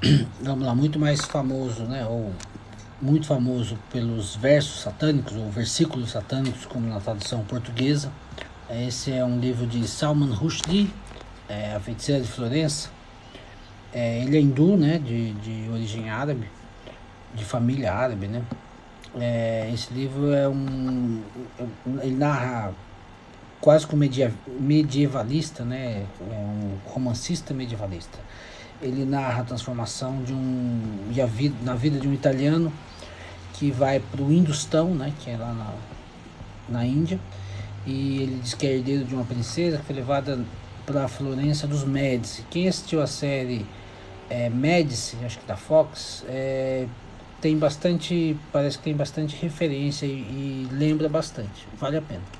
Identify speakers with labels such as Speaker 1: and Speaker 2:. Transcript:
Speaker 1: vamos lá, muito mais famoso, né? Ou muito famoso pelos versos satânicos ou versículos satânicos, como na tradução portuguesa. Esse é um livro de Salman Rushdie, é, A Feiticeira de Florença. É, ele é hindu, né? De, de origem árabe, de família árabe, né? É, esse livro é um. Ele narra quase como medievalista, né? É um romancista medievalista. Ele narra a transformação de um e a vida, na vida de um italiano que vai para o Industão, né? Que é lá na, na Índia. E ele diz que é herdeiro de uma princesa que foi levada para a Florença dos Médici. Quem assistiu a série é, Médici, acho que da Fox, é, tem bastante, parece que tem bastante referência e, e lembra bastante. Vale a pena.